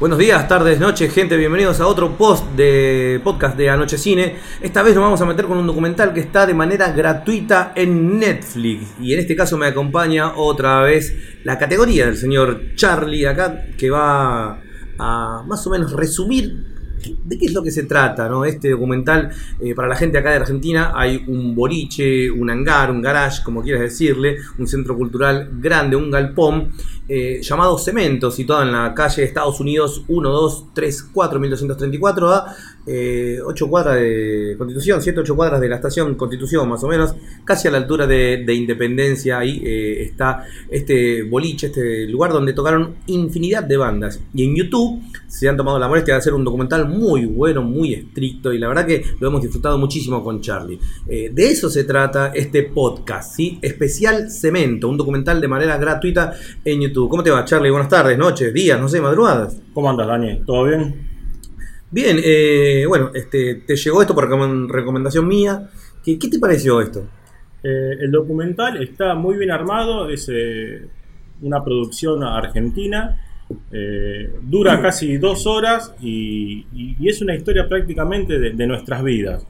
Buenos días, tardes, noches, gente, bienvenidos a otro post de podcast de Anoche Cine. Esta vez nos vamos a meter con un documental que está de manera gratuita en Netflix. Y en este caso me acompaña otra vez la categoría del señor Charlie acá, que va a más o menos resumir de qué es lo que se trata, ¿no? Este documental, eh, para la gente acá de Argentina, hay un boliche, un hangar, un garage, como quieras decirle, un centro cultural grande, un galpón, eh, llamado Cemento, situado en la calle Estados Unidos 1234, 1234 a 8 eh, cuadras de Constitución, 7, 8 cuadras de la estación Constitución, más o menos, casi a la altura de, Independencia. Ahí eh, está este boliche, este lugar donde tocaron infinidad de bandas. Y en YouTube se han tomado la molestia de hacer un documental muy bueno, muy estricto, y la verdad que lo hemos disfrutado muchísimo con Charlie. de eso se trata este podcast, ¿sí? Especial Cemento, un documental de manera gratuita en YouTube. ¿Cómo te va, Charlie? Buenas tardes, noches, días, no sé, madrugadas. ¿Cómo andas, Dani? ¿Todo bien? Bien, eh, bueno, este, te llegó esto por recomendación mía. ¿Qué, te pareció esto? Eh, el documental está muy bien armado, es eh, una producción argentina, dura casi dos horas y, es una historia prácticamente de, nuestras vidas.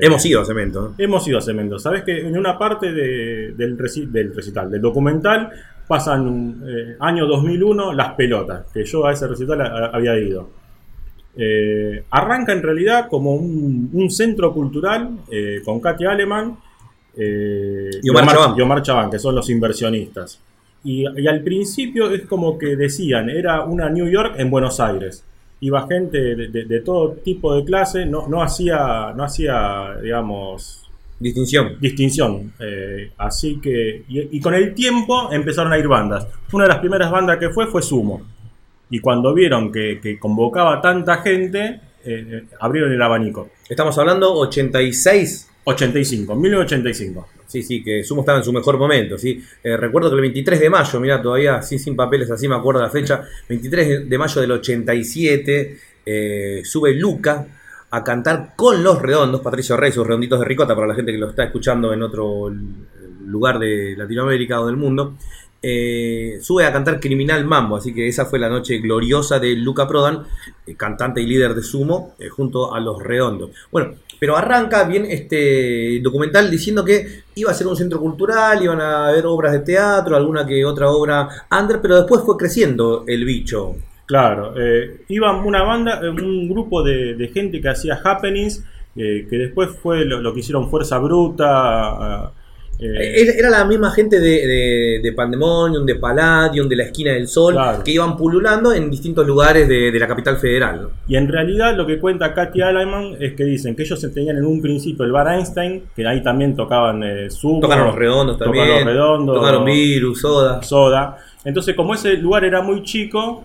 hemos ido a Cemento. Hemos ido a Cemento. Sabes que en una parte del, del recital, del documental, pasan eh, año 2001 Las Pelotas, que yo a ese recital había ido. Eh, arranca en realidad como un, centro cultural eh, con Katy Aleman y, Omar Chabán. que son los inversionistas. Y, al principio es como que decían, era una New York en Buenos Aires. Iba gente de, todo tipo de clase, no, no, hacía, no hacía, digamos, Distinción. Distinción. Eh, así que. Y, con el tiempo empezaron a ir bandas. Una de las primeras bandas que fue fue Sumo. Y cuando vieron que, convocaba tanta gente, eh, eh, abrieron el abanico. Estamos hablando 86. 85, 1985. Sí, sí, que Sumo estaba en su mejor momento, ¿sí? recuerdo que el 23 de mayo, mira, todavía sin, sin papeles, así me acuerdo la fecha, 23 de mayo del 87, sube Luca, a cantar con los redondos, Patricio Rey, sus redonditos de ricota, para la gente que lo está escuchando en otro lugar de Latinoamérica o del mundo, eh, sube a cantar Criminal Mambo, así que esa fue la noche gloriosa de Luca Prodan, eh, cantante y líder de Sumo, eh, junto a los redondos. Bueno, pero arranca bien este documental diciendo que iba a ser un centro cultural, iban a haber obras de teatro, alguna que otra obra under, pero después fue creciendo el bicho. Claro, iba una banda, un grupo de, gente que hacía happenings, que después fue lo, que hicieron Fuerza Bruta. Era la misma gente de, de, Pandemonium, de Palladium, de la Esquina del Sol, que iban pululando en distintos lugares de, la capital federal. Y en realidad lo que cuenta Katy Aleman es que dicen que ellos tenían en un principio el bar Einstein, que ahí también tocaban eh, Tocaron los redondos también. Tocaron los redondos. Tocaron Virus, Soda. Soda. Entonces, como ese lugar era muy chico,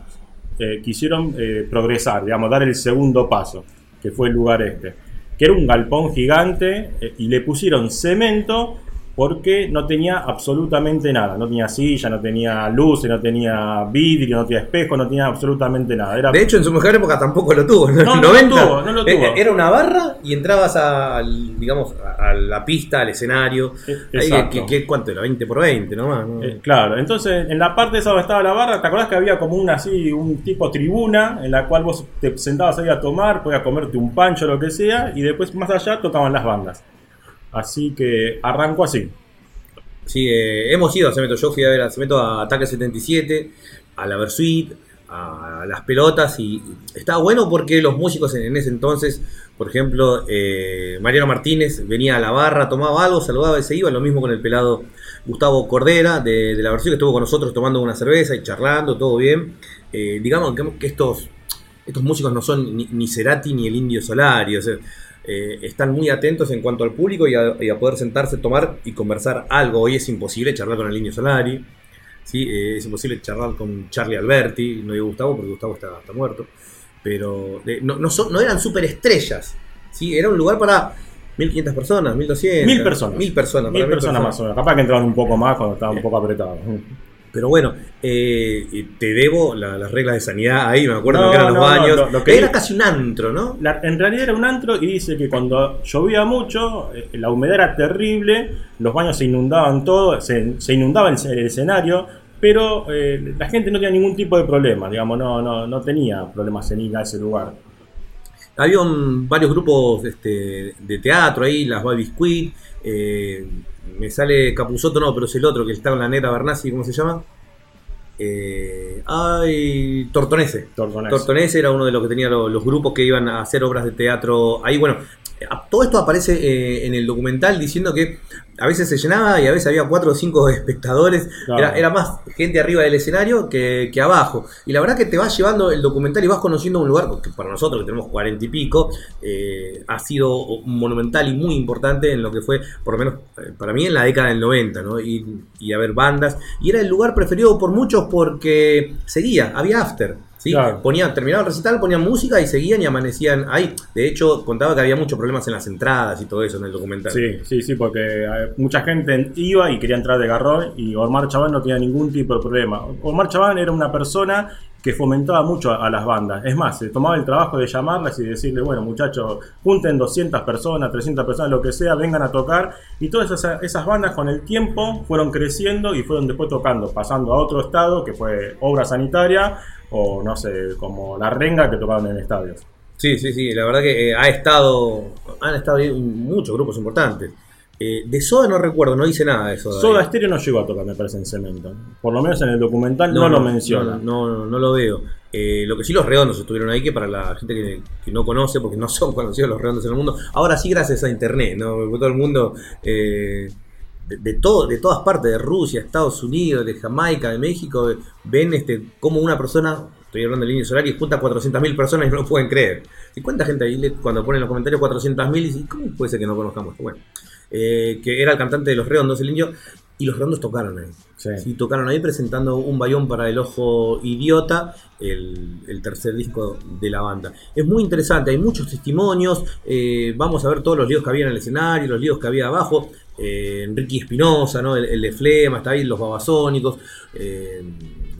eh, quisieron eh, progresar, digamos, dar el segundo paso, que fue el lugar este, que era un galpón gigante eh, y le pusieron cemento porque no tenía absolutamente nada. No tenía silla, no tenía luces, no tenía vidrio, no tenía espejo, no tenía absolutamente nada. De hecho, en su mejor época tampoco lo tuvo. No, no, lo tuvo, no lo tuvo. Eh, era una barra y entrabas a, digamos, a la pista, al escenario. Eh, cuánto era? 20 por 20 nomás. Eh, claro, entonces en la parte esa donde estaba la barra, ¿te acordás que había como una así, un tipo tribuna en la cual vos te sentabas ahí a tomar, podías comerte un pancho o lo que sea, y después más allá tocaban las bandas? Así que arranco así. Sí, eh, hemos ido a Cemento. Yo fui a ver a Cemento a Ataque 77, a la Versuit, a las pelotas y está bueno porque los músicos en, ese entonces, por ejemplo, eh, Mariano Martínez venía a la barra, tomaba algo, saludaba y se iba, lo mismo con el pelado Gustavo Cordera de, la Versuit que estuvo con nosotros tomando una cerveza y charlando, todo bien. Eh, digamos que, estos, estos músicos no son ni, Cerati ni el Indio Solari, o sea, eh, están muy atentos en cuanto al público y a, poder sentarse, tomar y conversar algo. Hoy es imposible charlar con el niño Solari, ¿sí? Eh, es imposible charlar con Charlie Alberti, no digo Gustavo porque Gustavo está, muerto, pero no, no, eran superestrellas, ¿sí? era un lugar para 1500 personas, 1200. Mil personas. Mil personas. Mil personas, más o menos. Capaz que entraban un poco más cuando estaba un poco apretado. Pero bueno, eh, te debo las reglas de sanidad ahí, me acuerdo que eran los baños. Lo, que era casi un antro, ¿no? en realidad era un antro y dice que cuando llovía mucho, eh, la humedad era terrible, los baños se inundaban todo, se, inundaba el, escenario, pero eh, la gente no tenía ningún tipo de problema, digamos, no, no, no tenía problemas en ir a ese lugar. Había un- varios grupos este, de teatro ahí, las Baby Squid. eh, me sale Capuzoto, no, pero es el otro que está con la negra Bernasi, ¿cómo se llama? Eh, ay, Tortonese. Tortonese. Tortonese era uno de los que tenía lo- los grupos que iban a hacer obras de teatro. Ahí, bueno, todo esto aparece eh, en el documental diciendo que a veces se llenaba y a veces había cuatro o cinco espectadores. Claro. Era, era más gente arriba del escenario que, que abajo. Y la verdad que te vas llevando el documental y vas conociendo un lugar que para nosotros que tenemos cuarenta y pico eh, ha sido monumental y muy importante en lo que fue, por lo menos eh, para mí, en la década del 90, ¿no? Y, y a ver bandas. Y era el lugar preferido por muchos porque seguía, había after. ¿sí? Claro. Ponían, terminaba el recital, ponían música y seguían y amanecían ahí. De hecho, contaba que había muchos problemas en las entradas y todo eso en el documental. Sí, sí, sí, porque eh, mucha gente iba y quería entrar de garrón y Omar Chabán no tenía ningún tipo de problema. Omar Chabán era una persona que fomentaba mucho a, las bandas. Es más, se tomaba el trabajo de llamarlas y decirle, bueno, muchachos, junten 200 personas, 300 personas, lo que sea, vengan a tocar. Y todas esas, bandas con el tiempo fueron creciendo y fueron después tocando, pasando a otro estado, que fue obra sanitaria o no sé, como La Renga que tocaban en estadios. Sí, sí, sí, la verdad que eh, ha estado, han estado muchos grupos importantes. Eh, de Soda no recuerdo, no dice nada de Soda. Soda Stereo no llegó a tocar, me parece, en cemento. Por lo menos en el documental no, lo menciona. No, no, no lo veo. Eh, lo que sí, los redondos estuvieron ahí, que para la gente que, que no conoce, porque no son conocidos los redondos en el mundo, ahora sí gracias a internet, ¿no? Porque todo el mundo, eh, de, de todo, de todas partes, de Rusia, Estados Unidos, de Jamaica, de México, ven este como una persona, estoy hablando de líneas horarias, junta 400.000 personas y no lo pueden creer. ¿Y cuánta gente ahí le- cuando ponen en los comentarios 400.000 y dicen, ¿cómo puede ser que no conozcamos? Bueno, eh, que era el cantante de Los Redondos, el indio, y Los Redondos tocaron ahí. Sí. Sí, tocaron ahí presentando un bayón para el ojo idiota, el, el tercer disco de la banda. Es muy interesante, hay muchos testimonios, eh, vamos a ver todos los líos que había en el escenario, los líos que había abajo. Eh, Enrique Espinosa, ¿no? el, el de Flema, está ahí, los babasónicos, eh,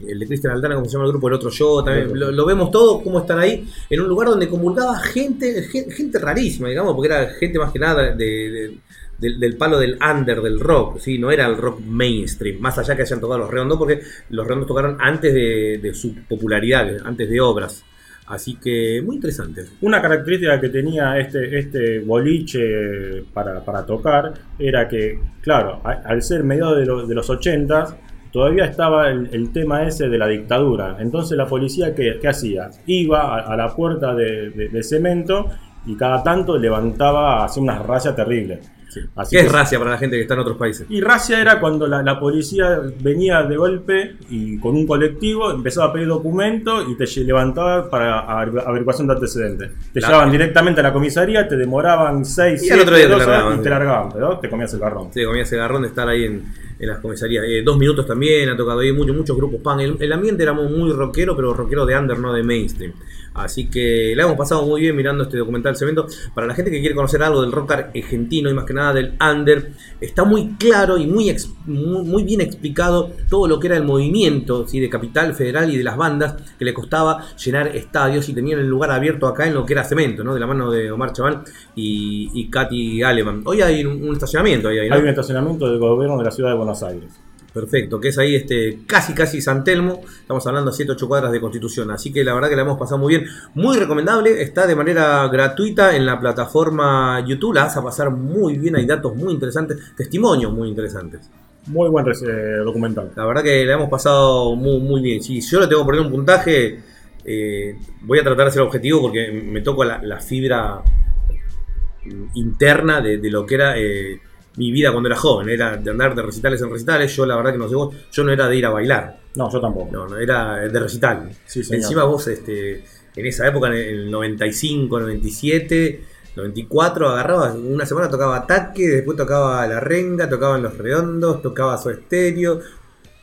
el de Cristian Aldana, como se llama el grupo, el otro yo, también, lo, lo vemos todo, cómo están ahí, en un lugar donde comulgaba gente, gente, gente rarísima, digamos, porque era gente más que nada de- de- del, del palo del under del rock, ¿sí? no era el rock mainstream, más allá que hayan tocado los redondos, porque los redondos tocaron antes de, de su popularidad, antes de obras. Así que muy interesante. Una característica que tenía este, este boliche para, para tocar era que, claro, a- al ser mediados de, lo- de los 80 todavía estaba el, el tema ese de la dictadura. Entonces la policía, ¿qué, qué hacía? Iba a, a la puerta de, de- de cemento y cada tanto levantaba, hacía unas rayas terribles. Así ¿Qué que- es racia para la gente que está en otros países? Y racia era cuando la, la policía venía de golpe y con un colectivo empezaba a pedir documentos y te levantaba para aver- averiguación de antecedentes. Te La- llevaban directamente a la comisaría, te demoraban 6, Y al otro día te largaban. y te largaban, pero te comías el garrón. Sí, comía ese garrón de estar ahí en, en las comisarías. Eh, dos minutos también, ha tocado ahí muchos, muchos grupos punk. El, el ambiente era muy, rockero, pero rockero de under, no de mainstream. Así que la hemos pasado muy bien mirando este documental Cemento. Para la gente que quiere conocer algo del rock argentino y más que nada del under, está muy claro y muy, ex- muy, bien explicado todo lo que era el movimiento ¿sí? de Capital Federal y de las bandas que le costaba llenar estadios y tenían el lugar abierto acá en lo que era Cemento, ¿no? de la mano de Omar Chaván y, y Katy Aleman. Hoy hay un, estacionamiento ahí. Hay un estacionamiento del gobierno de la ciudad de Buenos Aires. Perfecto, que es ahí este casi casi San Telmo, estamos hablando a 7 8 cuadras de Constitución, así que la verdad que la hemos pasado muy bien, muy recomendable, está de manera gratuita en la plataforma YouTube, la vas a pasar muy bien, hay datos muy interesantes, testimonios muy interesantes. Muy buen eh, documental. La verdad que la hemos pasado muy, muy bien. Si yo le tengo que poner un puntaje, eh, voy a tratar de ser objetivo porque me toco la, la fibra interna de, de lo que era eh, mi vida cuando era joven. Era de andar de recitales en recitales. Yo la verdad que no sé vos, yo no era de ir a bailar. No, yo tampoco. No, no, era de recital. Sí, señor. Encima vos, este, en esa época, en el 95, 97, 94, agarrabas, una semana tocaba Ataque, después tocaba La Renga, tocaban Los Redondos, tocaba Su Estéreo,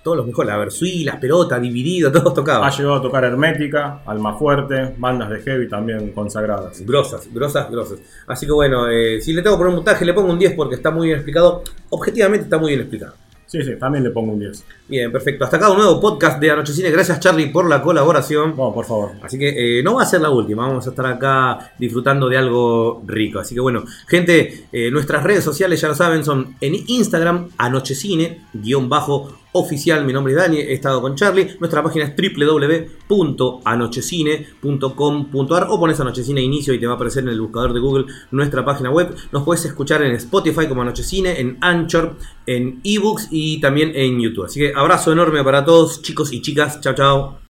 todos los mejores, la Versuí, las pelotas, Dividido, todos tocaban. Ha llegado a tocar Hermética, Alma Fuerte, bandas de heavy también consagradas. Grosas, grosas, grosas. Así que bueno, eh, si le tengo que poner un puntaje, le pongo un 10 porque está muy bien explicado. Objetivamente está muy bien explicado. Sí, sí, también le pongo un 10. Bien, perfecto. Hasta acá un nuevo podcast de Anochecine. Gracias, Charlie, por la colaboración. Vamos, por favor. Así que eh, no va a ser la última, vamos a estar acá disfrutando de algo rico. Así que bueno, gente, eh, nuestras redes sociales ya lo saben, son en Instagram, Anochecine, guion bajo oficial. Mi nombre es Dani, he estado con Charlie. Nuestra página es www.anochecine.com.ar o pones Anochecine Inicio y te va a aparecer en el buscador de Google nuestra página web. Nos puedes escuchar en Spotify como Anochecine, en Anchor, en eBooks y también en YouTube. Así que abrazo enorme para todos, chicos y chicas. Chao, chao.